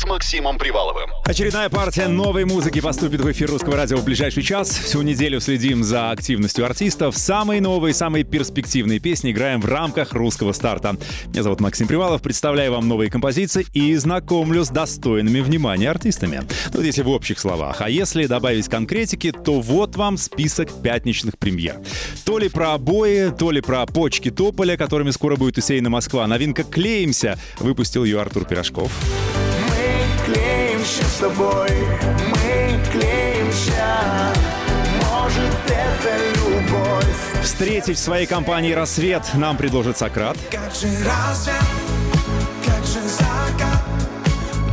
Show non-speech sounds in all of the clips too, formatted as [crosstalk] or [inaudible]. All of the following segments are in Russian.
С Максимом Приваловым. Очередная партия новой музыки поступит в эфир русского радио в ближайший час. Всю неделю следим за активностью артистов. Самые новые, самые перспективные песни играем в рамках русского старта. Меня зовут Максим Привалов, представляю вам новые композиции и знакомлю с достойными внимания артистами. Ну, если в общих словах. А если добавить конкретики, то вот вам список пятничных премьер. То ли про обои, то ли про почки Тополя, которыми скоро будет усеяна Москва. Новинка «Клеимся» выпустил ее Артур Пирожков. Клеимся с тобой, мы клеимся. Может, это любовь. Встретить в своей компании рассвет нам предложит Сократ. Как же рассвет, как же закат.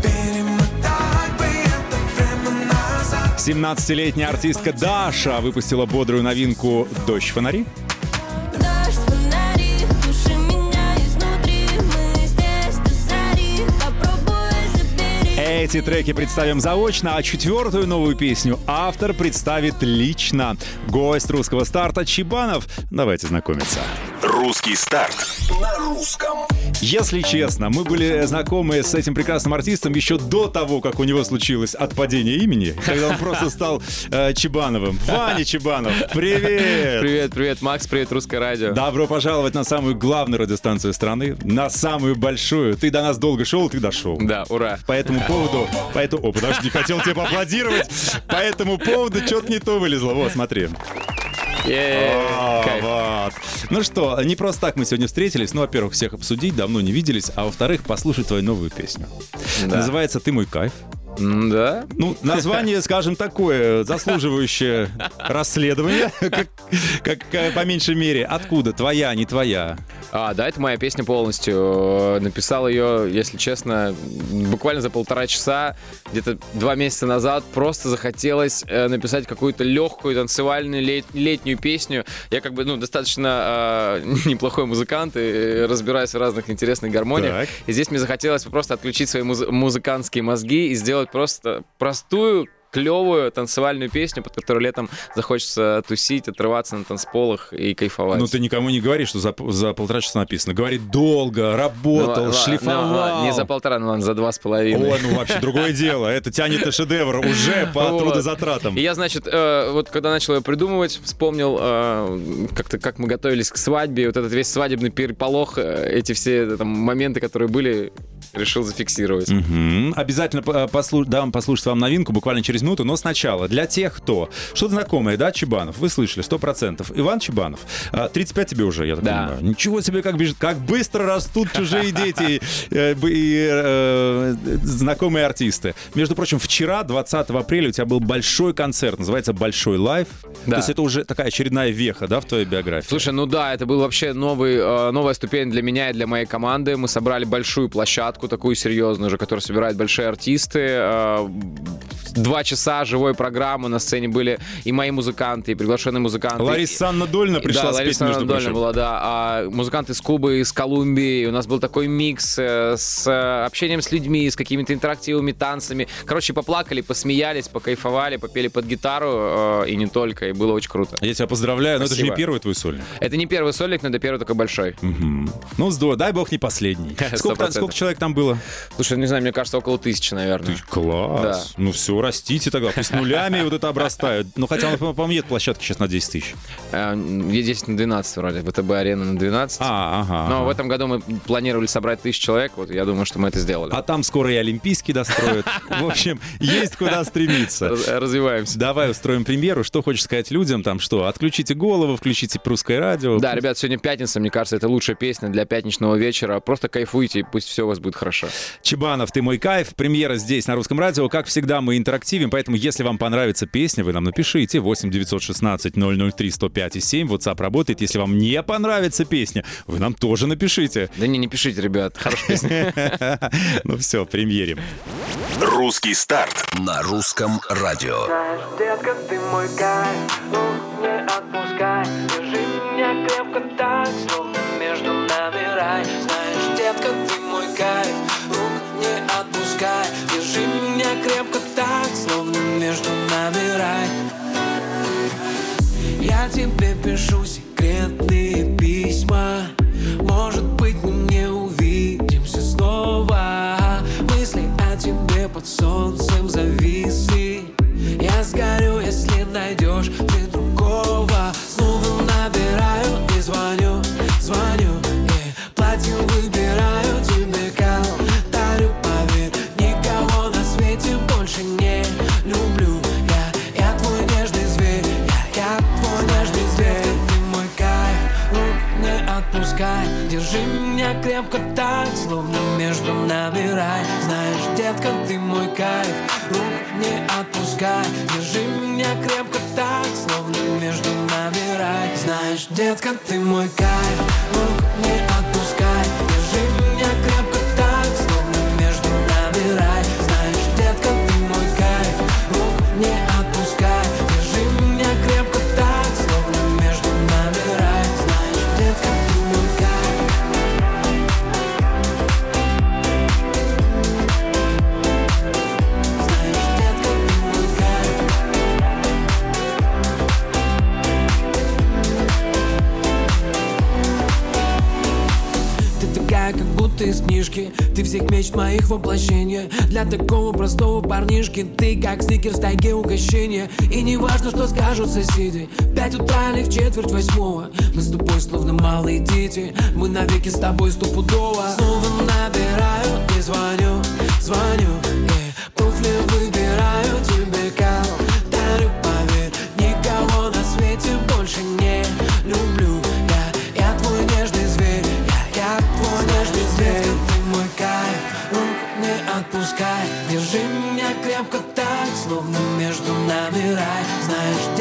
Перемотать бы это время назад. 17-летняя артистка Даша выпустила бодрую новинку «Дождь фонари». Эти треки представим заочно, а четвертую новую песню автор представит лично. Гость русского старта Чебанов. Давайте знакомиться. Русский старт. На русском. Если честно, мы были знакомы с этим прекрасным артистом еще до того, как у него случилось отпадение имени, когда он просто стал э, Чебановым. Ваня Чебанов, привет! Привет, привет, Макс, привет, Русское радио. Добро пожаловать на самую главную радиостанцию страны, на самую большую. Ты до нас долго шел, ты дошел. Да, ура. По этому поводу... По этому... О, подожди, хотел тебе поаплодировать. По этому поводу что-то не то вылезло. Вот, смотри. Кайф. вот. Ну что, не просто так мы сегодня встретились. Ну, во-первых, всех обсудить, давно не виделись. А во-вторых, послушать твою новую песню. Называется «Ты мой кайф». Да? Ну, название, скажем, такое, заслуживающее [laughs] расследование, как, как, э, по меньшей мере. Откуда? Твоя, не твоя? А, да, это моя песня полностью. Э, Написал ее, если честно, буквально за полтора часа, где-то два месяца назад. Просто захотелось э, написать какую-то легкую танцевальную лет- летнюю песню. Я как бы, ну, достаточно э, [laughs] неплохой музыкант и разбираюсь в разных интересных гармониях. Так. И здесь мне захотелось просто отключить свои муз- музыкантские мозги и сделать просто простую клевую танцевальную песню, под которую летом захочется тусить, отрываться на танцполах и кайфовать. Ну, ты никому не говоришь, что за, за полтора часа написано. Говорит, долго, работал, Ну, шлифовал. ну, ладно, не за полтора, ну ладно, за два с половиной. О, ну вообще другое дело. Это тянет на шедевр уже по Вот. трудозатратам. И я, значит, э, вот когда начал ее придумывать, вспомнил э, как-то, как мы готовились к свадьбе, вот этот весь свадебный переполох, э, эти все там, моменты, которые были, решил зафиксировать. Мгм. Обязательно по- послу- дам послушать вам новинку буквально через минуту, но сначала для тех, кто... Что-то знакомое, да, Чебанов? Вы слышали, 100%. Иван Чебанов. А, 35 тебе уже, я так Да. понимаю. Ничего себе, как бежит, как быстро растут чужие дети э, и э, знакомые артисты. Между прочим, вчера, 20 апреля, у тебя был большой концерт, называется «Большой лайф». Да. То есть это уже такая очередная веха, да, в твоей биографии? Слушай, ну да, это был вообще новый, э, новая ступень для меня и для моей команды. Мы собрали большую площадку, такую серьезную уже, которая собирает большие артисты. Э, Два часа живой программы на сцене были и мои музыканты, и приглашенные музыканты. Лариса Анна Дольна пришла да, спеть, Лариса между прочим. была, да. А музыканты из Кубы, из Колумбии. У нас был такой микс э, с э, общением с людьми, с какими-то интерактивными танцами. Короче, поплакали, посмеялись, покайфовали, попели под гитару и не только. И было очень круто. Я тебя поздравляю, но это же не Спасибо. первый твой сольник. Это не первый сольник, но это первый такой большой. Ну, здорово, дай бог не последний. [laughs] Сколько, там- 100%. сколько человек там было? Слушай, не знаю, мне кажется, около тысячи, наверное. Класс. Ну все, растите тогда. Пусть нулями вот это обрастают. Ну хотя, по- по мне, площадки сейчас на 10 тысяч. Э, Е 10 на 12 вроде, ВТБ-арена на 12. А, ага. Но в этом году мы планировали собрать тысячу человек, вот я думаю, что мы это сделали. А там скоро и Олимпийский достроят. В общем, есть куда стремиться. Раз- Развиваемся. Давай устроим премьеру. Что хочешь сказать людям? Там что? Отключите голову, включите русское радио. Да, ребят, сегодня пятница, мне кажется, это лучшая песня для пятничного вечера. Просто кайфуйте, и пусть все у вас будет хорошо. Чебанов, ты мой кайф. Премьера здесь, на русском радио. Как всегда, мы интерактивим, поэтому если вам понравится песня, вы нам напишите. 8 916 003 105 и 7. WhatsApp работает. Если вам не понравится песня, вы нам тоже напишите. Да не, не пишите, ребят, хорошая песня. [laughs] Ну все, премьерим. Русский старт на русском радио. Знаешь, детка, ты мой кайф, ну не отпускай Держи меня крепко так, словно тебе пишу секретные письма. Может быть мы не увидимся снова. Мысли о тебе под солнцем всех мечт моих воплощение Для такого простого парнишки Ты как сникерс в тайге угощение И не важно, что скажут соседи Пять утра или в четверть восьмого. Мы с тобой словно малые дети Мы навеки с тобой стопудово. Снова набираю и звоню, звоню и Туфли выбираю словно между нами рай. Знаешь,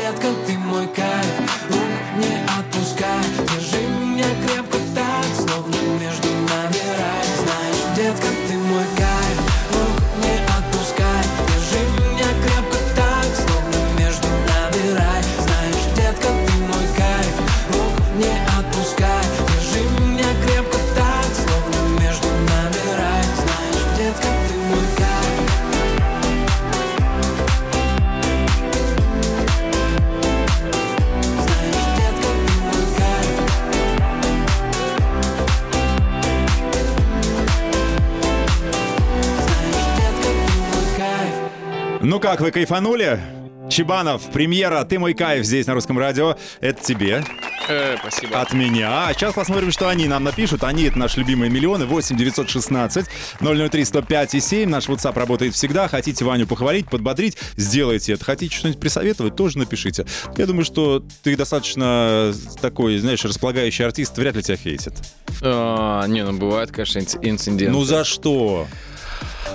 Ну как, вы кайфанули? Чебанов, премьера «Ты мой кайф» здесь на русском радио. Это тебе, Э, спасибо. от меня. А сейчас посмотрим, что они нам напишут. Они — это наши любимые миллионы. 8 916 003 105 и 7. Наш WhatsApp работает всегда. Хотите Ваню похвалить, подбодрить, сделайте это. Хотите что-нибудь присоветовать, тоже напишите. Я думаю, что ты достаточно такой, знаешь, располагающий артист. Вряд ли тебя хейтят. А, не, ну бывают, конечно, инц- инциденты. Ну за что?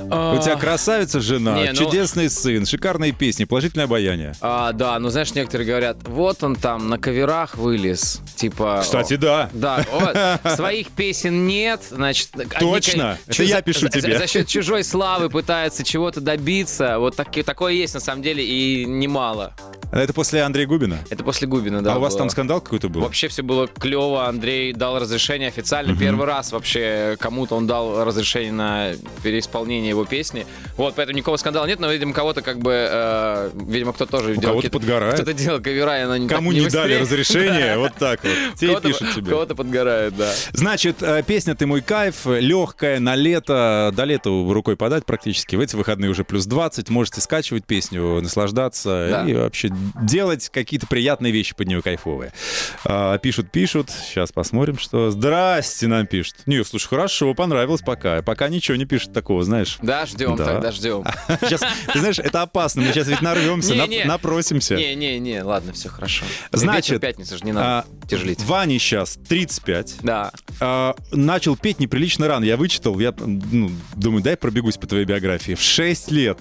А, У тебя красавица жена, Не, ну- чудесный сын, шикарные песни, положительное обаяние. А, да, ну знаешь, некоторые говорят, вот он там на каверах вылез. Типа. Кстати, да. Да, вот, своих песен нет, значит... они, Точно, ка- это я за- пишу за, тебе. За, счет чужой славы пытается чего-то добиться. Вот таки- такое есть на самом деле и немало. Это после Андрея Губина? Это после Губина, да. а у вас было. там скандал какой-то был? Вообще все было клево. Андрей дал разрешение официально. Первый раз вообще кому-то он дал разрешение на переисполнение его песни. Вот, поэтому никакого скандала нет, но, видимо, кого-то как бы, э, видимо, кто тоже делал кого-то подгорает. Кто-то делал кавера, и она не Кому так не, дали разрешение, [laughs] вот так вот. Те пишут тебе. Кого-то подгорает, да. Значит, э, песня «Ты мой кайф», легкая, на лето, до лета рукой подать практически. В эти выходные уже плюс 20, можете скачивать песню, наслаждаться Да. и вообще делать какие-то приятные вещи под нее кайфовые. А, Пишут, пишут, сейчас посмотрим, что... Здрасте, нам пишут. Не, слушай, хорошо, понравилось пока. Пока ничего не пишут такого, знаешь. Да, ждем Да. тогда, ждем. [laughs] Сейчас, ты знаешь, это опасно, мы сейчас ведь нарвемся, нап- Не-не. напросимся. Не-не-не, ладно, все хорошо. Значит, пятница же не надо А, тяжелить. Ване сейчас 35. Да. А, начал петь неприлично рано. Я вычитал, я ну, думаю, дай пробегусь по твоей биографии. В 6 лет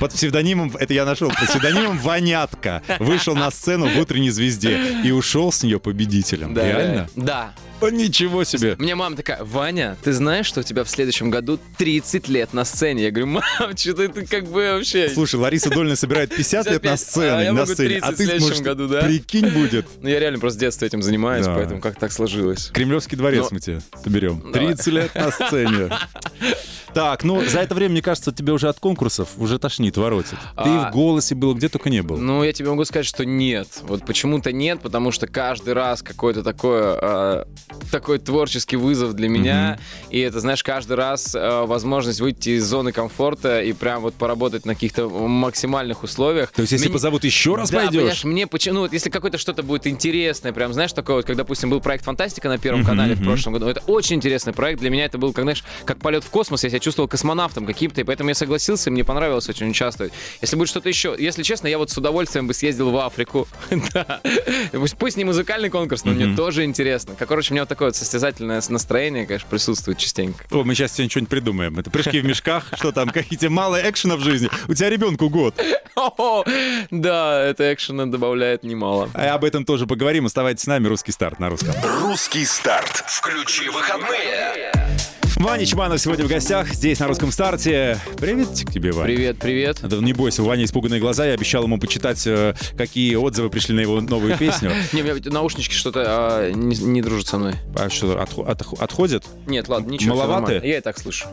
под псевдонимом, это я нашел, под псевдонимом Ванятка вышел на сцену в «Утренней звезде» и ушел с нее победителем. Да, Реально? Да. Ничего себе. Мне мама такая, Ваня, ты знаешь, что у тебя в следующем году 30 лет на сцене? Я говорю, мам, что ты как бы вообще... Слушай, Лариса Дольна собирает 50 лет на 55, сцене, а я на могу сцене, 30 а в ты следующем может, году, да? прикинь будет. [laughs] Ну, я реально просто с детства этим занимаюсь, Да. поэтому как так сложилось. Кремлевский дворец Но- мы тебе соберем. Давай. 30 лет на сцене. [laughs] Так, ну за это время, мне кажется, тебе уже от конкурсов уже тошнит, воротит. Ты А, в голосе был, где только не был. Ну, я тебе могу сказать, что нет. Вот почему-то нет, потому что каждый раз какой-то такой, э, такой творческий вызов для меня. И это, знаешь, каждый раз э, возможность выйти из зоны комфорта и прям вот поработать на каких-то максимальных условиях. То есть, если Мне- позовут еще раз, да, пойдешь? понимаешь, мне почему, ну, вот если какое-то что-то будет интересное, прям, знаешь, такое вот, как, допустим, был проект «Фантастика» на Первом канале в прошлом году, это очень интересный проект, для меня это был, как, знаешь, как полет в космос, я себя чувствовал космонавтом каким-то, и поэтому я согласился, и мне понравилось очень участвовать. Если будет что-то еще, если честно, я вот с удовольствием бы съездил в Африку, [laughs] да, пусть, пусть не музыкальный конкурс, но мне тоже интересно. Короче, вот такое вот состязательное настроение, конечно, присутствует частенько. О, мы сейчас тебе что-нибудь придумаем. Это прыжки в мешках, что там, какие-то мало экшена в жизни. У тебя ребенку год. Да, это экшена добавляет немало. А об этом тоже поговорим. Оставайтесь с нами. Русский старт на русском. Русский старт. Включи выходные. Ваня Чманов сегодня в гостях. Здесь на русском старте. Привет к тебе, Ваня. Привет, привет. Да не бойся, у Вани испуганные глаза. Я обещал ему почитать, э, какие отзывы пришли на его новую песню. [laughs] Не, у меня наушнички что-то а, не, дружат со мной. А что, отхо- отх- отходят? Нет, ладно, ничего. Маловаты? Я и так слышу.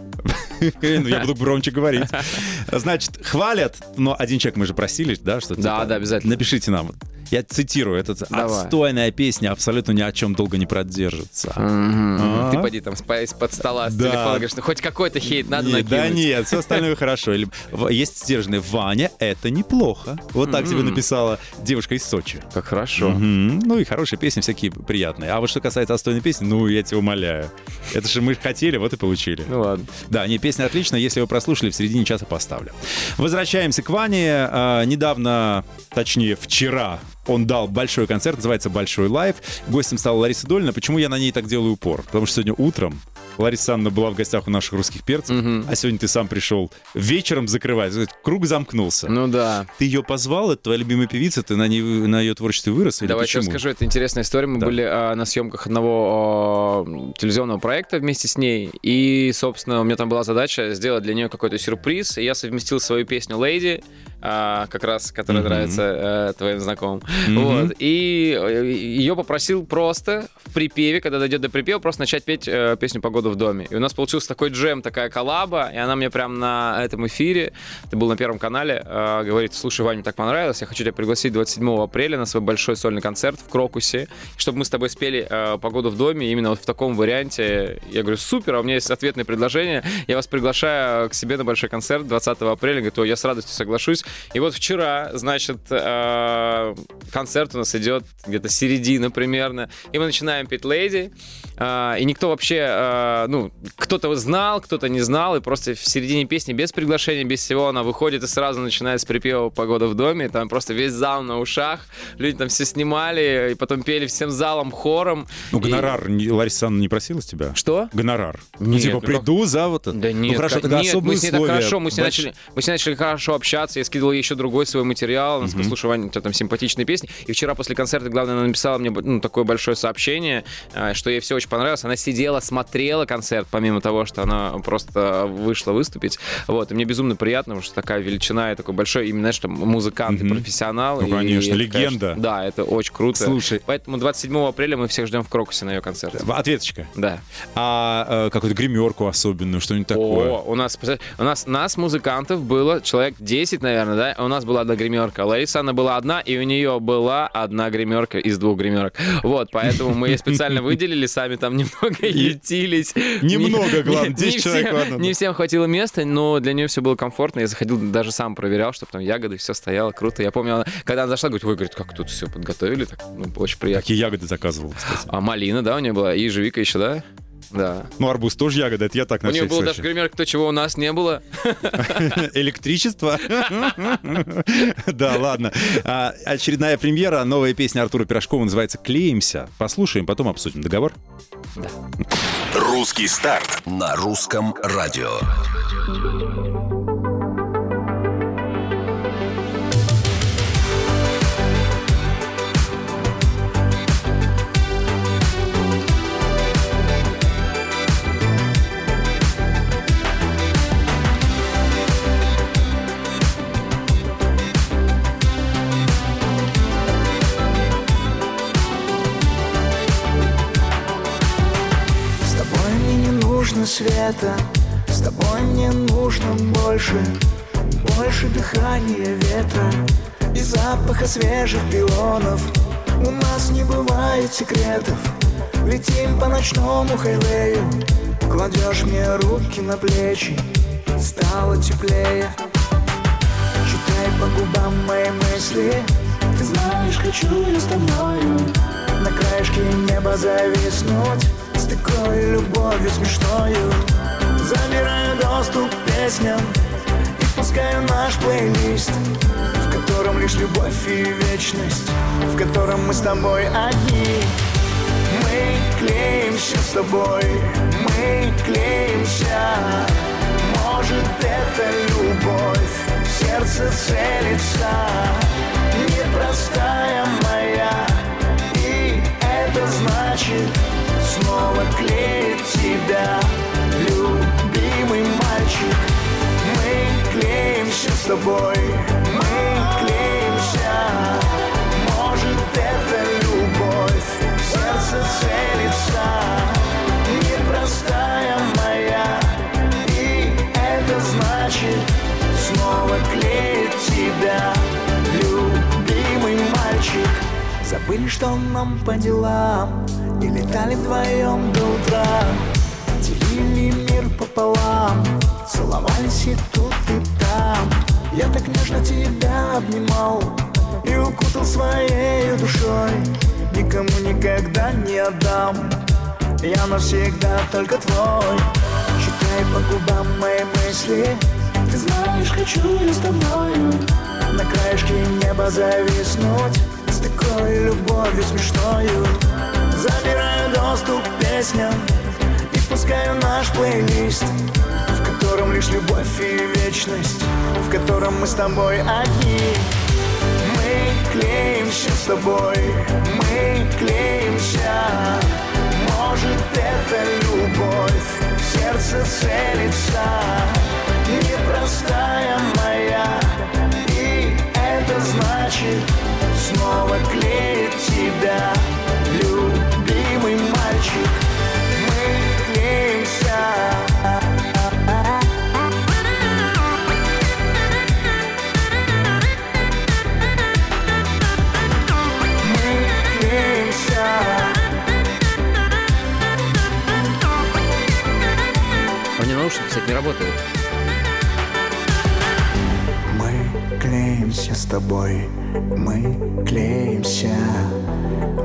Ну, я буду громче говорить. [laughs] Значит, хвалят, но один человек мы же просили, да, что Да, типа, да, обязательно. Напишите нам. Я цитирую, это Давай. отстойная песня, абсолютно ни о чем долго не продержится. А? Ты поди там из-под стола с Да. телефона говоришь, ну хоть какой-то хейт надо Не, да накинуть. нет, все остальное [laughs] хорошо. Или, есть стерженный Ваня, это неплохо. Вот так тебе написала девушка из Сочи. Как хорошо. Ну и хорошие песни всякие приятные. А вот что касается отстойной песни, ну я тебя умоляю. Это же мы хотели, вот и получили. Ну ладно. Да, не, песня отличная. Если вы прослушали, в середине часа поставлю. Возвращаемся к Ване. А, недавно, точнее, вчера он дал большой концерт, называется «Большой live». Гостем стала Лариса Долина. Почему я на ней так делаю упор? Потому что сегодня утром Лариса Александровна была в гостях у наших русских перцев, а сегодня ты сам пришел вечером закрывать. Круг замкнулся. Ну да. Ты ее позвал, это твоя любимая певица, ты на, ней, на ее творчестве вырос? Или Давайте почему? расскажу, это интересная история. Мы Да. были а, на съемках одного а, телевизионного проекта вместе с ней. И, собственно, у меня там была задача сделать для нее какой-то сюрприз. И я совместил свою песню «Lady», а, как раз, которая Мгм. нравится э, твоим знакомым. Мгм. Вот. И ее попросил просто в припеве, когда дойдет до припева, просто начать петь э, песню «Погода в доме». И у нас получился такой джем, такая коллаба, и она мне прям на этом эфире, это был на Первом канале, э, говорит, слушай, Ваня, мне так понравилось, я хочу тебя пригласить 27 апреля на свой большой сольный концерт в Крокусе, чтобы мы с тобой спели э, «Погоду в доме» именно вот в таком варианте. Я говорю, супер, а у меня есть ответное предложение, я вас приглашаю к себе на большой концерт 20 апреля. Говорит, ой, я с радостью соглашусь. И вот вчера, значит, э, концерт у нас идет где-то середина примерно, и мы начинаем петь «Леди», э, и никто вообще, э, ну, кто-то знал, кто-то не знал, и просто в середине песни без приглашения, без всего она выходит и сразу начинает с припева «Погода в доме», и там просто весь зал на ушах, люди там все снимали, и потом пели всем залом хором. Ну, И- гонорар не- Лариса Анна не просила с тебя? Что? Гонорар. ну, Нет, типа, ну как- приду за вот это. Да нет, ну, хорошо, тогда нет, мы с ней так хорошо, мы с, ней Больш- начали, мы с ней начали хорошо общаться, я скидывал ей еще другой свой материал, она сказала, слушай, Ваня, у тебя там симпатичные песни, и вчера после концерта, главное, она написала мне ну, такое большое сообщение, э, что ей все очень понравилось, она сидела, смотрела концерт, помимо того, что она просто вышла выступить, вот, и мне безумно приятно, потому что такая величина и такой большой, именно, там, музыкант и Мгм. профессионал. Ну, и конечно, это, легенда. да, это очень круто. Слушай. Поэтому 27 апреля мы всех ждем в Крокусе на ее концерте. Ответочка. Да. А э, какую-то гримерку особенную, что-нибудь такое? О, у нас, у нас, нас, музыкантов, было человек 10, наверное, да? У нас была одна гримерка. Лариса, она была одна, и у нее была одна гримерка из двух гримерок. Вот, поэтому мы ее специально выделили, сами там [laughs] немного ютились. Немного, Не- главное, не 10 человек, ладно, Не всем хватило места, но для нее все было комфортно. Я заходил, даже сам проверял, чтобы там ягоды, все стояло круто. Я помню, она- когда она зашла, говорит, ой, говорит, как тут все подготовили, так, ну, очень приятно. Какие ягоды заказывал, кстати? А малина, да, у нее была, и ежевика еще, да? Да. Ну, арбуз тоже ягода, это я так на У нее случай. даже гримерка, то, чего у нас не было. [laughs] Электричество. [laughs] Да, ладно. А, Очередная премьера, новая песня Артура Пирожкова называется «Клеимся». Послушаем, потом обсудим. Договор? Русский старт на русском радио. Половина света. С тобой мне нужно больше Больше дыхания ветра И запаха свежих пионов У нас не бывает секретов. Летим по ночному хайвею. Кладешь мне руки на плечи. Стало теплее. Читай по губам мои мысли. Ты знаешь, хочу я с тобою. На краешке неба зависнуть С такой любовью смешною. Забираю доступ к песням И пускаю наш плейлист В котором лишь любовь и вечность В котором мы с тобой одни. Мы клеимся с тобой, мы клеимся. Может это любовь в сердце целится. Непростая моя И это значит снова клеить тебя. Любимый мальчик Мы клеимся с тобой, мы клеимся. Может это любовь в сердце целится. Непростая моя И это значит снова клеить тебя. Любимый мальчик Забыли, что нам по делам И летали вдвоем до утра. Делили мир пополам. Целовались и тут, и там. Я так нежно тебя обнимал. И укутал своей душой. Никому никогда не отдам. Я навсегда только твой. Читай по губам мои мысли. Ты знаешь, хочу я с тобою На краешке неба зависнуть. С такой любовью смешною Забираю доступ к песням И пускаю наш плейлист В котором лишь любовь и вечность В котором мы с тобой одни. Мы клеимся с тобой, мы клеимся. Может это любовь в сердце целится. Непростая моя И это значит снова клеить тебя Любимый мальчик Мы клеимся Мы клеимся У меня наушники, кстати, не работают. Мы клеимся с тобой, мы клеимся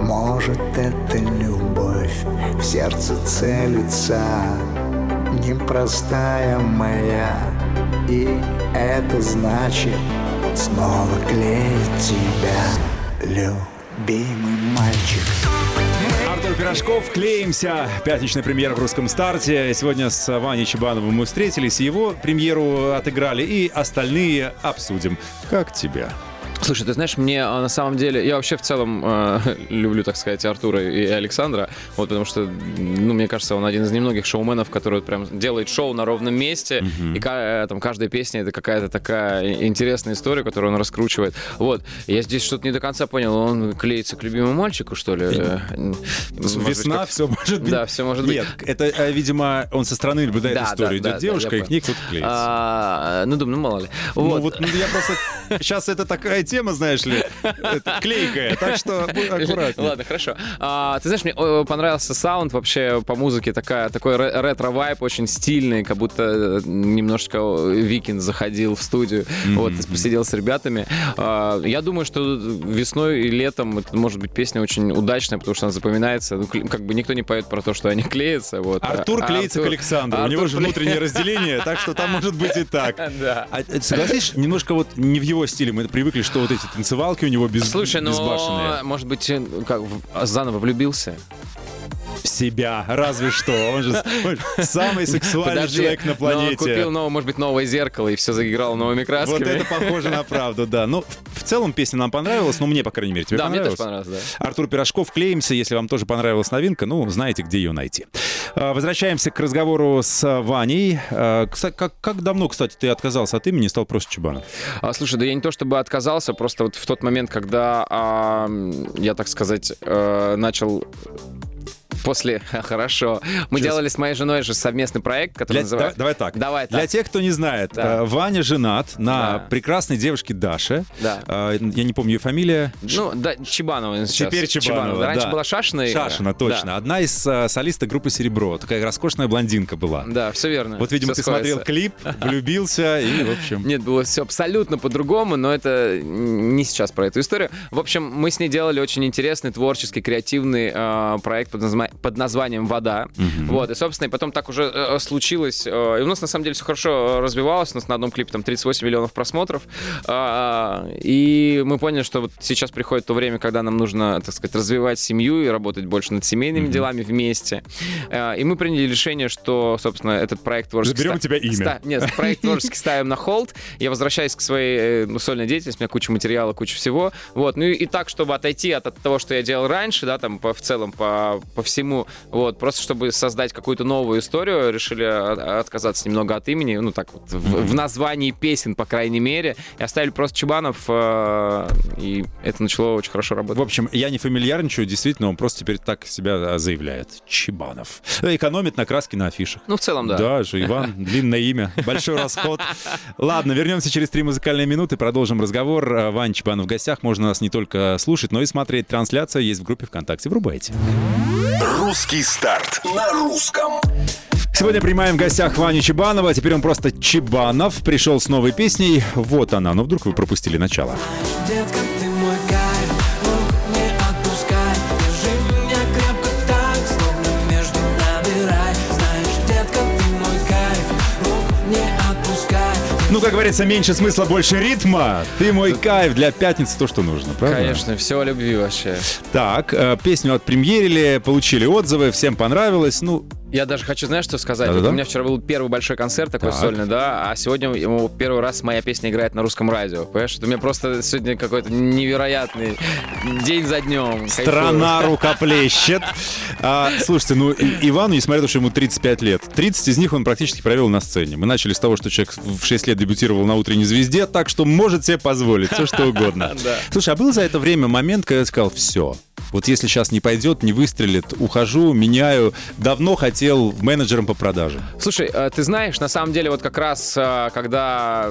Может это любовь в сердце целится Непростая моя И это значит снова клеить тебя Любимый мальчик Артур Пирожков, клеимся. Пятничная премьера в русском старте. Сегодня с Ваней Чебановым мы встретились, его премьеру отыграли и остальные обсудим. Как тебя? Слушай, ты знаешь, мне а, на самом деле, я вообще в целом э, [laughs] люблю, так сказать, Артура и Александра, вот потому что, ну, мне кажется, он один из немногих шоуменов, который вот прям делает шоу на ровном месте, и ка- э, там каждая песня это какая-то такая и- интересная история, которую он раскручивает. Вот, я здесь что-то не до конца понял, он клеится к любимому мальчику, что ли? Э, может быть, Весна, как- все может быть. Да, все может быть. Нет, это, э, видимо, он со стороны наблюдает Да, историю. да, Идет да, девушка, да, и к ней кто-то клеится. А, ну, думаю, ну, мало ли. Ну Вот. вот, ну, я просто... Сейчас это такая тема, знаешь ли, клейкая, так что будь аккуратнее. Ладно, хорошо. А, ты знаешь, мне э, понравился саунд вообще по музыке, такая, такой ре- ретро-вайб, очень стильный, как будто э, немножечко Викин заходил в студию, вот, посидел с ребятами. А, я думаю, что весной и летом это может быть песня очень удачная, потому что она запоминается. Ну, как бы никто не поет про то, что они клеятся. Вот. Артур А- клеится к Артур- Александру. У него же внутреннее [laughs] разделение, так что там может быть и так. Да. А, э, согласись, немножко вот не в его стиле. Мы привыкли, что вот эти танцевалки у него без, Слушай, ну, может быть, как, заново влюбился? Себя, разве что. Он же самый сексуальный Подожди, человек на но он планете. купил, новое, может быть, новое зеркало и все заиграло новыми красками. Вот это похоже на правду, да. Ну, в, целом песня нам понравилась, ну, мне, по крайней мере, тебе Да, мне тоже понравилось? понравилось, да. Артур Пирожков, клеимся. Если вам тоже понравилась новинка, ну, знаете, где ее найти. А, Возвращаемся к разговору с Ваней. А, Как, как давно, кстати, ты отказался от имени и стал просто Чебанов? А, слушай, да я не то чтобы отказался, просто вот в тот момент, когда а, я, так сказать, э, начал после [laughs] хорошо. Мы Сейчас. делали с моей женой же совместный проект, который Для- называется... давай, давай так. Давай Для так. тех, кто не знает, Да. э, Ваня женат на Да. прекрасной девушке Даше. Да. Э, Я не помню ее фамилия. Ну, да, Чебанова сейчас. Теперь Чебанова, Раньше да. была Шашина. Шашина, точно. Да, Одна из э, солисток группы «Серебро». Такая роскошная блондинка была. Да, все верно. Вот, видимо, Всё ты смотрел сходится. клип, [laughs] влюбился и, в общем... Нет, было все абсолютно по-другому, но это не сейчас про эту историю. В общем, мы с ней делали очень интересный, творческий, креативный э, проект под, назва- под названием «Вода». Вот, и, собственно, и потом так уже э, случилось. э, и у нас, на самом деле, все хорошо э, развивалось. У нас на одном клипе там 38 миллионов просмотров. А, и мы поняли, что вот сейчас приходит то время, когда нам нужно, так сказать, развивать семью и работать больше над семейными делами вместе. И мы приняли решение, что, собственно, этот проект творческий... Заберем ста- тебя имя. ста- Нет, [laughs] проект творческий ставим на холд. Я возвращаюсь к своей ну, сольной деятельности, у меня куча материала, куча всего. Вот. Ну и, так, чтобы отойти от, от того, что я делал раньше, да, там по, в целом по, по всему, вот, просто чтобы создать какую-то новую историю, решили от- отказаться немного от имени, ну так вот, в, в названии песен, по крайней мере, и оставили просто Чебанов, э, и это начало очень хорошо работать. В общем, я не фамильярничаю, действительно, он просто теперь так себя а, заявляет. Чебанов. Э, Экономит на краске на афишах. Ну, в целом, да. Да, же Иван, [laughs] длинное имя, большой расход. Ладно, вернемся через три музыкальные минуты, продолжим разговор. А, Вань Чебанов в гостях. Можно нас не только слушать, но и смотреть. Трансляция есть в группе ВКонтакте. Врубайте. Русский старт на русском. Сегодня принимаем в гостях Ваню Чебанова. Теперь он просто Чебанов. Пришел с новой песней. Вот она. Но вдруг вы пропустили начало. Детка, Ну, как говорится, меньше смысла, больше ритма. Ты мой кайф для пятницы то, что нужно, правда? Конечно, все о любви вообще. Так, э, песню отпремьерили, получили отзывы, всем понравилось. Ну, Я даже хочу, знаешь, что сказать? Да-да-да. У меня вчера был первый большой концерт такой Так. сольный, да, а сегодня ему первый раз моя песня играет на русском радио. Понимаешь, это у меня просто сегодня какой-то невероятный день за днем. страна рукоплещет. [laughs] А, слушайте, ну, И- Ивану, несмотря на то, что ему 35 лет, 30 из них он практически провел на сцене. Мы начали с того, что человек в 6 лет дебютировал на «Утренней звезде», так что может себе позволить все, что угодно. [laughs] Слушай, а был за это время момент, когда я сказал, все, вот если сейчас не пойдет, не выстрелит, ухожу, меняю. Давно хотел менеджером по продажам. Слушай, э, ты знаешь, на самом деле, вот как раз, э, когда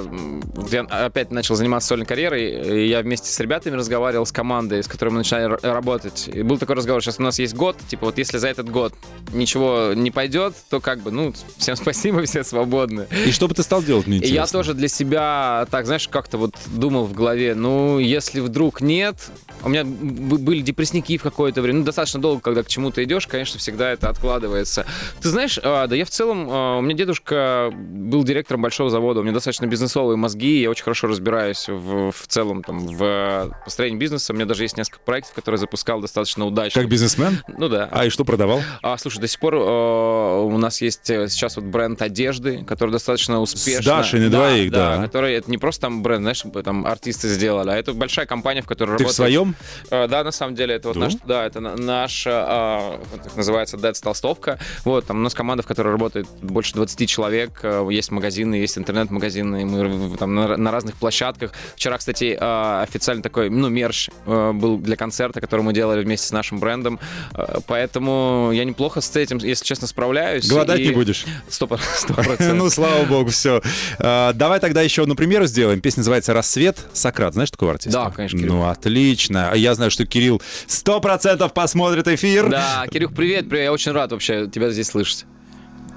я опять начал заниматься сольной карьерой, я вместе с ребятами разговаривал с командой, с которой мы начали р- работать. И был такой разговор, сейчас у нас есть год, типа вот если за этот год ничего не пойдет, то как бы, ну, всем [laughs] спасибо, все свободны. И что бы ты стал делать, мне И я интересно? тоже для себя, так, знаешь, как-то вот думал в голове, ну, если вдруг нет, у меня были депрессники в какое-то время, ну, достаточно долго, когда к чему-то идешь, конечно, всегда это откладывается. Ты знаешь, а, да я в целом, а, у меня дедушка был директором большого завода, у меня достаточно бизнесовые мозги, я очень хорошо разбираюсь в, в целом там в построении бизнеса, у меня даже есть несколько проектов, которые запускал достаточно удачно. Как бизнесмен? Ну да. А и что продавал? А, слушай, до сих пор э, у нас есть э, сейчас вот бренд одежды, который достаточно успешно... Дашей на двоих, да. Который, это не просто там бренд, знаешь, там артисты сделали, а это большая компания, в которой Ты в работает... своем? Э, да, на самом деле, это вот наш, да, это на- наша, вот так называется, Dead Толстовка. Вот, там у нас команда, в которой работает больше 20 человек, э, есть магазины, есть интернет-магазины, мы там на, на разных площадках. Вчера, кстати, э, официально такой, ну, мерч э, был для концерта, который мы делали вместе с нашим брендом, Э, поэтому я неплохо с этим, если честно, справляюсь. Голодать И- не будешь? Сто про- сто [laughs] процентов. Ну, слава богу, все. Давай тогда еще одну примеру сделаем. Песня называется «Рассвет». Сократ, знаешь такого артиста? Да, конечно, Кирилл. Ну, отлично. А Я знаю, что Кирилл сто процентов посмотрит эфир. Да, Кирюх, привет, привет, я очень рад вообще тебя здесь слышать.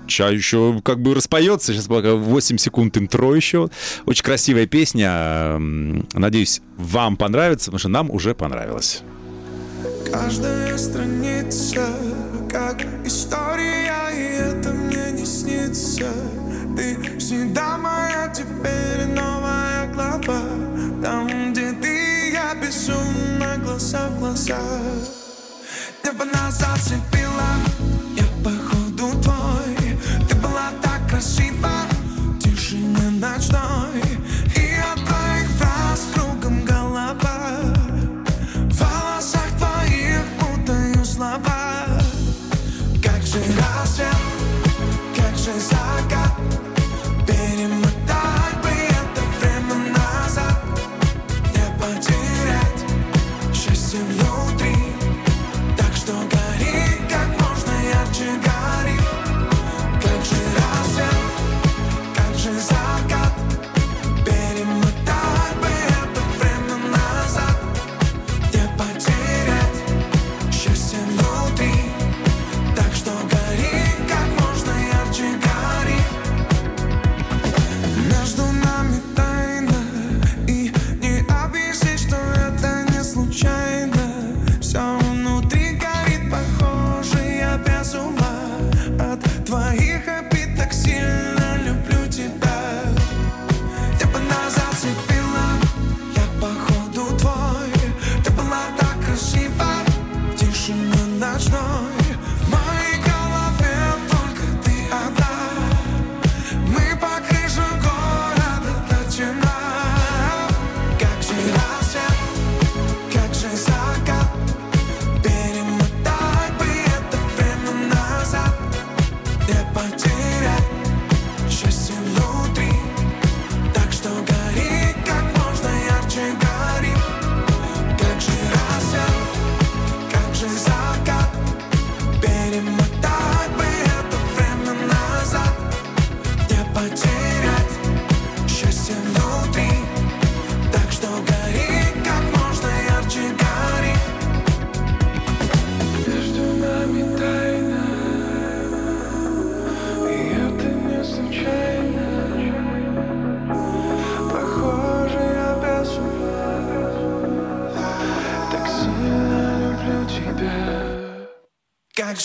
Ча еще как бы распоется. Сейчас пока 8 секунд интро еще. Очень красивая песня. Надеюсь, вам понравится, потому что нам уже понравилось. Каждая страница как история, и это мне не снится. Ты всегда моя теперь новая глава. Там, безумно глаза в глаза. Небо нас зацепило, я походу твой. Ты была так красива, тишине ночной. И от твоих фраз кругом голова. В волосах твоих путаю слова Как же рассвет, как же закат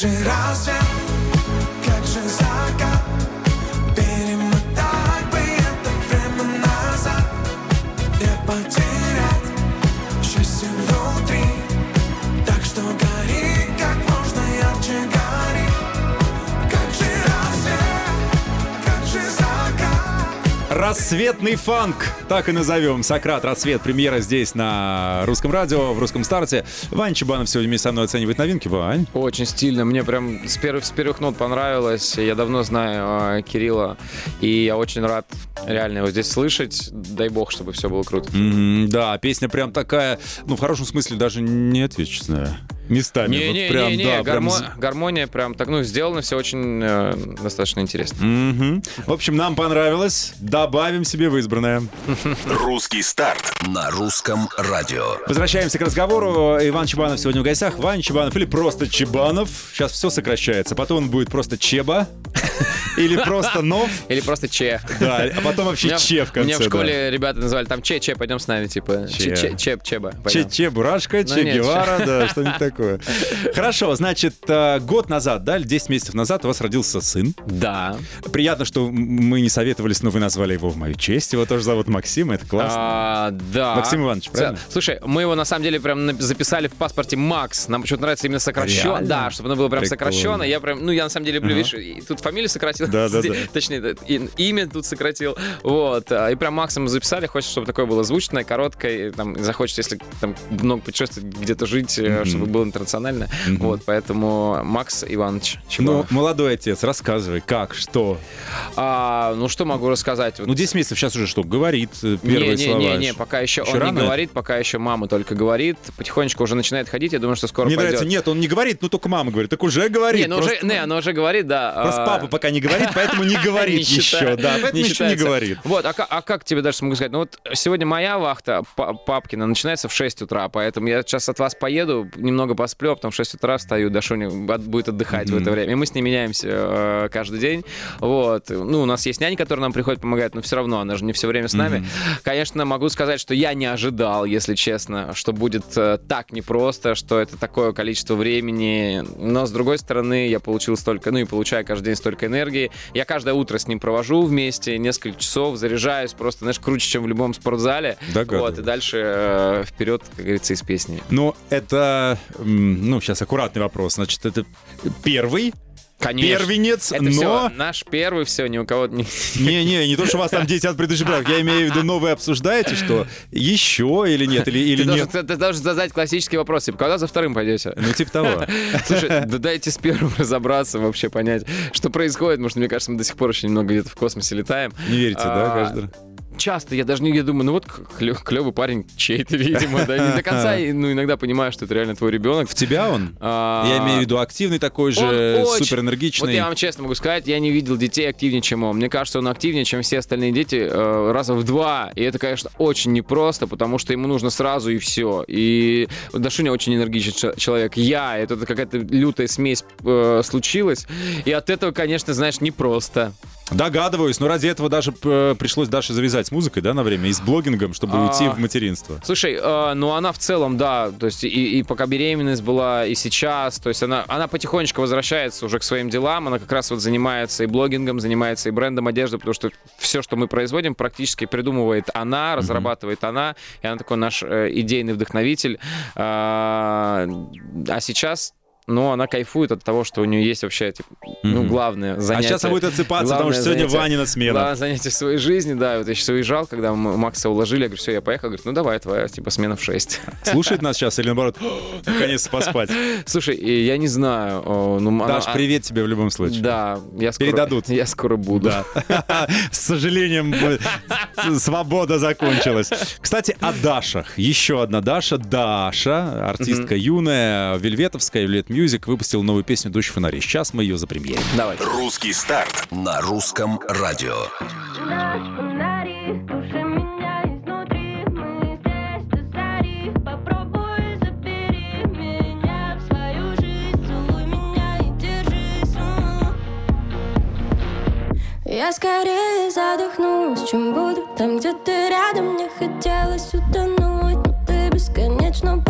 Как же Рассветный фанк, так и назовем. Сократ, рассвет, премьера здесь на русском радио, в русском старте. Вань Чебанов сегодня вместе со мной оценивает новинки. Вань. Очень стильно. Мне прям с первых, с первых нот понравилось. Я давно знаю э, Кирилла. И я очень рад реально его здесь слышать. Дай бог, чтобы все было круто. М, Да, песня прям такая, ну, в хорошем смысле даже не ответственная. Местами. вот Не-не-не, прям, не, да, прям гармо- гармония прям так, ну, сделано все очень э, достаточно интересно. Мгм. В общем, нам понравилось. Добавим себе в избранное. Русский старт на русском радио. Возвращаемся к разговору. Иван Чебанов сегодня в гостях. Ваня Чебанов или просто Чебанов. Сейчас все сокращается. Потом он будет просто Чеба. [laughs] Или просто Нов. Или просто Че. Да, а потом вообще Че в конце. Меня в школе ребята называли там Че, Че, пойдем с нами, типа. Че. Че, Че, Че, Чеба. Че. Че Бурашка, Ну, Че Гевара, да, что-нибудь такое. [laughs] Хорошо, значит, э, год назад, да, или 10 месяцев назад у вас родился сын. Да. Приятно, что мы не советовались, но вы назвали его в мою честь. Его тоже зовут Максим, это классно. А, да. Максим Иванович, правильно? Слушай, мы его на самом деле прям записали в паспорте Макс. Нам почему-то нравится именно сокращенно. Да, чтобы оно было прям сокращенно. Я прям, ну, я на самом деле люблю, видишь, и тут фамилию сократил. Да, да, да. Точнее, имя тут сократил. Вот. а, И прям Максом мы записали. Хочется, чтобы такое было звучное, короткое. Там захочется, если там много путешествовать, где-то жить, э, чтобы было интернационально. Вот, поэтому Макс Иванович Ну, Чебанов. молодой отец, рассказывай, как, что. А, ну, что могу рассказать? Ну, 10 месяцев сейчас уже что, говорит э, первые не, слова? Не, не, не, пока еще, Еще он рано не говорит, пока еще мама только говорит. Потихонечку уже начинает ходить. Я думаю, что скоро Мне пойдет. нравится, нет, он не говорит, ну только мама говорит, так уже говорит. Не, ну просто, уже, не, она уже говорит, да. просто папа пока не говорит, поэтому не [laughs] говорит еще, да, поэтому еще не говорит. Вот, а, а как тебе даже могу сказать? Ну вот сегодня моя вахта, па- папкина, начинается в 6 утра, поэтому я сейчас от вас поеду, немного посплю, а потом в 6 утра встаю, Дашуня будет отдыхать в это время. И мы с ней меняемся э, каждый день. Вот. Ну, у нас есть няня, которая нам приходит, помогает, но все равно она же не все время с нами. Конечно, могу сказать, что я не ожидал, если честно, что будет э, так непросто, что это такое количество времени. Но, с другой стороны, я получил столько, ну и получаю каждый день столько энергии. Я каждое утро с ним провожу вместе, несколько часов, заряжаюсь просто, знаешь, круче, чем в любом спортзале. Вот, и дальше э, вперед, как говорится, из песни. Ну, это, ну, сейчас аккуратный вопрос. Значит, это первый Конечно. первенец, Это но... все наш первый, все, ни у кого не... Не-не, не то, что у вас там дети от предыдущих браков. Я имею в виду, но вы обсуждаете, что еще или нет, или, или Ты нет. должен, ты должен задать классический вопрос, типа, когда за вторым пойдете? Ну, типа того. [laughs] Слушай, да дайте с первым разобраться, вообще понять, что происходит. Что, мне кажется, мы до сих пор еще немного где-то в космосе летаем. Не верите, да, А, каждый раз? Часто, я даже не я думаю, ну вот клевый парень чей-то, видимо, да, не до конца, ну, иногда понимаю, что это реально твой ребенок. В тебя он? А, Я имею в виду активный такой же, очень- супер Вот энергичный. я вам честно могу сказать, я не видел детей активнее, чем он. Мне кажется, он активнее, чем все остальные дети э, раза в два. И это, конечно, очень непросто, потому что ему нужно сразу и все. И вот Дашуня очень энергичный чел- человек. Я, это какая-то лютая смесь э, случилась. И от этого, конечно, знаешь, непросто. Догадываюсь, но ради этого даже э, пришлось Даше завязать с музыкой, да, на время, и с блогингом, чтобы А. уйти в материнство. Слушай, э, ну она в целом, да, то есть и, и пока беременность была, и сейчас, то есть она, она потихонечку возвращается уже к своим делам, она как раз вот занимается и блогингом, занимается и брендом одежды, потому что все, что мы производим, практически придумывает она, разрабатывает она, и она такой наш э, идейный вдохновитель. А, а сейчас но она кайфует от того, что у нее есть вообще, типа, ну, главное А занятие. сейчас она будет отсыпаться, потому что сегодня занятие- Ванина смена. Главное занятие в своей жизни, да. Вот я сейчас уезжал, когда мы Макса уложили, я говорю, все, я поехал. Говорит, ну давай, твоя, типа, смена в 6. Слушает нас сейчас или наоборот, наконец-то поспать. Слушай, я не знаю. о, Ну, она- Даш, а- привет тебе в любом случае. Да, я скоро, Передадут. [laughs] Я скоро буду. Да. [laughs] К сожалению, э, свобода закончилась. Кстати, о Дашах. Еще одна Даша. Даша, артистка юная, вельветовская, Velvet Music, выпустила новую песню «Дождь фонари». Сейчас мы ее запремьерим. Давай. Русский старт на русском радио. Дождь, фонари, души меня изнутри Мы здесь до зари Попробуй забери меня в свою жизнь Целуй меня и держись м. Я скорее задохнусь, чем буду Там, где ты рядом, мне хотелось утонуть Но ты бесконечно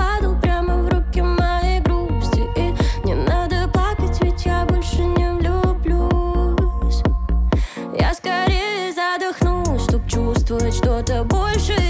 что-то большее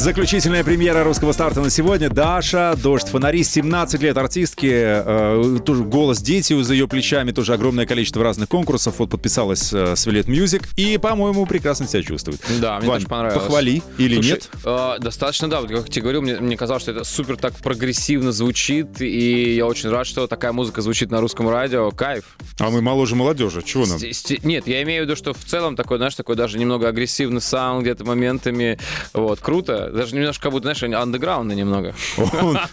Заключительная премьера русского старта на сегодня. Даша, Дождь, фонари, 17 лет артистки, э, тоже голос дети за ее плечами, тоже огромное количество разных конкурсов. Вот подписалась э, с Velvet Music и, по-моему, прекрасно себя чувствует. Да, мне Вань, тоже понравилось. Похвали или Слушай, нет? э, достаточно, да. Вот как я тебе говорил, мне, мне казалось, что это супер так прогрессивно звучит, и я очень рад, что такая музыка звучит на русском радио. Кайф. А мы моложе молодежи, чего нам? Сти- сти- Нет, я имею в виду, что в целом такой, знаешь, такой даже немного агрессивный саунд где-то моментами. Вот, круто. Даже немножко как будто, знаешь, андеграунда немного.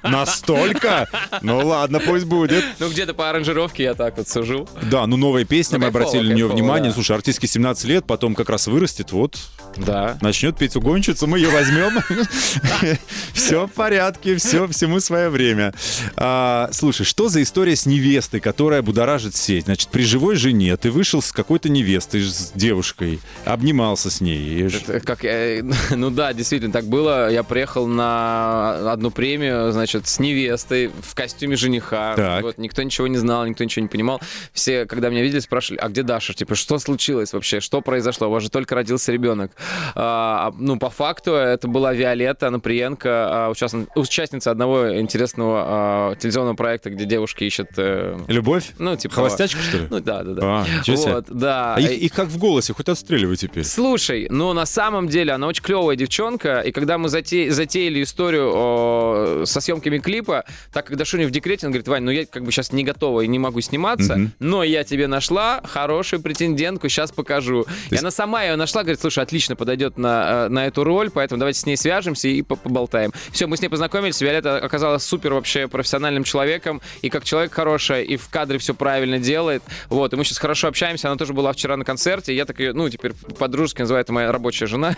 Настолько? Ну ладно, пусть будет. Ну, где-то по аранжировке я так вот сужу. Да, ну новая песня, Ну, мы обратили на нее внимание. Слушай, артистке 17 лет, потом как раз вырастет, вот, Да. начнет петь угонщицу, мы ее возьмем. [laughs] Все в порядке, все, всему свое время. А, Слушай, что за история с невестой, которая будоражит сеть? Значит, при живой жене ты вышел с какой-то невестой, с девушкой, обнимался с ней. Как я, [laughs] ну да, действительно, так было. Я приехал на одну премию, значит, с невестой в костюме жениха. Так. Вот, никто ничего не знал, никто ничего не понимал. Все, когда меня видели, спрашивали, а где Даша? Типа, что случилось вообще? Что произошло? У вас же только родился ребенок. А, ну, по факту, это была Виолетта Анаприенко, а, участн- участница одного интересного а, телевизионного проекта, где девушки ищут... э, Любовь? ну, типа... Холостячка, что ли? Ну, да, да, да. А. Вот, да. А их, их как в голосе, хоть отстреливай теперь. Слушай, ну на самом деле она очень клевая девчонка, и когда мы зате- затеяли историю о, со съемками клипа, так как Дашуня в декрете, он говорит, Вань, ну я как бы сейчас не готова и не могу сниматься, Мгм. но я тебе нашла хорошую претендентку, сейчас покажу. И есть- она сама ее нашла, говорит, слушай, отлично подойдет на, э, на эту роль, поэтому давайте с ней свяжемся и по- поболтаем. Все, мы с ней познакомились, Виолетта оказалась супер вообще профессиональным человеком, и как человек хорошая, и в кадре все правильно делает, вот, и мы сейчас хорошо общаемся, она тоже была вчера на концерте, и я так ее, ну, теперь по-дружески называю, это моя рабочая жена.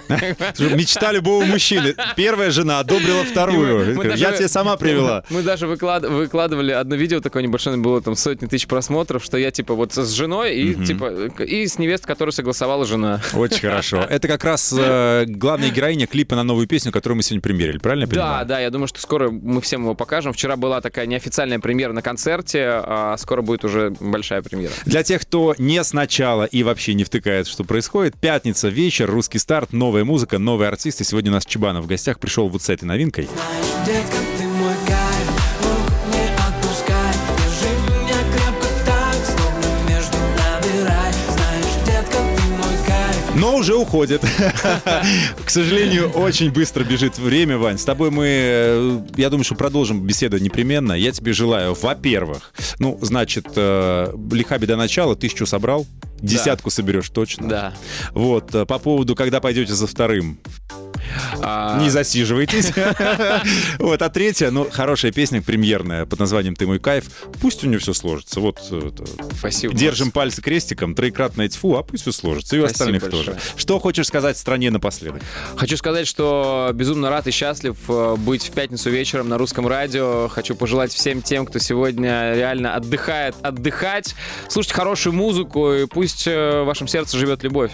Мечта любого мужчины. Первая жена одобрила вторую. Мы Я даже- тебе сама привела. Мы даже выклад- выкладывали одно видео такое небольшое, было там сотни тысяч просмотров, что я типа вот с женой и типа и с невестой, которую согласовала жена. Очень хорошо. Это как раз э, главная героиня клипа на новую песню, которую мы сегодня примерили, правильно я Да, да, я думаю, что скоро мы всем его покажем. Вчера была такая неофициальная премьера на концерте, а скоро будет уже большая премьера. Для тех, кто не сначала и вообще не втыкает, что происходит, пятница, вечер, русский старт, новая музыка, новые артисты. Сегодня у нас Чебанов в гостях пришел вот с этой новинкой. Детка, ты мой кайф, рук не отпускай Держи меня крепко так, словно между нами рай Знаешь, детка, ты мой кайф Но уже уходит. [laughs] К сожалению, очень быстро бежит время, Вань. С тобой мы, э, я думаю, что продолжим беседу непременно. Я тебе желаю, во-первых, ну, значит, э, лиха беда начала, тысячу собрал, десятку соберешь точно. Да. Вот, э, по поводу, когда пойдете за вторым, А, не засиживайтесь. [laughs] Вот, а третья, ну, хорошая песня, премьерная, под названием «Ты мой кайф». Пусть у нее все сложится. Вот, э, Спасибо. держим пальцы крестиком, троекратное тьфу, а пусть все сложится. И у остальных тоже. Что хочешь сказать стране напоследок? Хочу сказать, что безумно рад и счастлив э, быть в пятницу вечером на русском радио. Хочу пожелать всем тем, кто сегодня реально отдыхает, отдыхать. Слушать хорошую музыку, и пусть э, в вашем сердце живет любовь.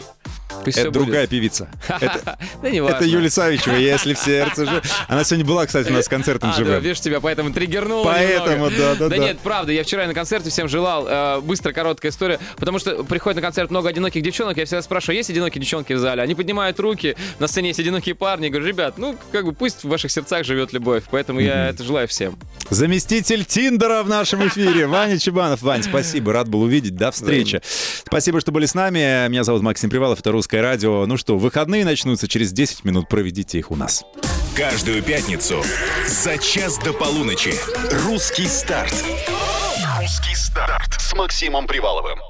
Пусть Это всё будет. другая певица. [laughs] Это, Да не важно. это Юлия Савичева, если в сердце же. Она сегодня была, кстати, у нас с концертом А, да, живем. видишь, тебя поэтому триггернуло Поэтому, немного. да, да, да. нет, правда, я вчера на концерте всем желал. э, быстро, короткая история. Потому что приходит на концерт много одиноких девчонок, я всегда спрашиваю, есть одинокие девчонки в зале? Они поднимают руки, на сцене есть одинокие парни. Я говорю, ребят, ну, как бы пусть в ваших сердцах живет любовь. Поэтому я это желаю всем. Заместитель Тиндера в нашем эфире. Ваня Чебанов. Вань, спасибо, рад был увидеть. До встречи. Спасибо, что были с нами. Меня зовут Максим Привалов, это «Русское радио». Ну что, выходные начнутся через 10 минут. Проведите их у нас. Каждую пятницу за час до полуночи. Русский старт. Русский старт с Максимом Приваловым.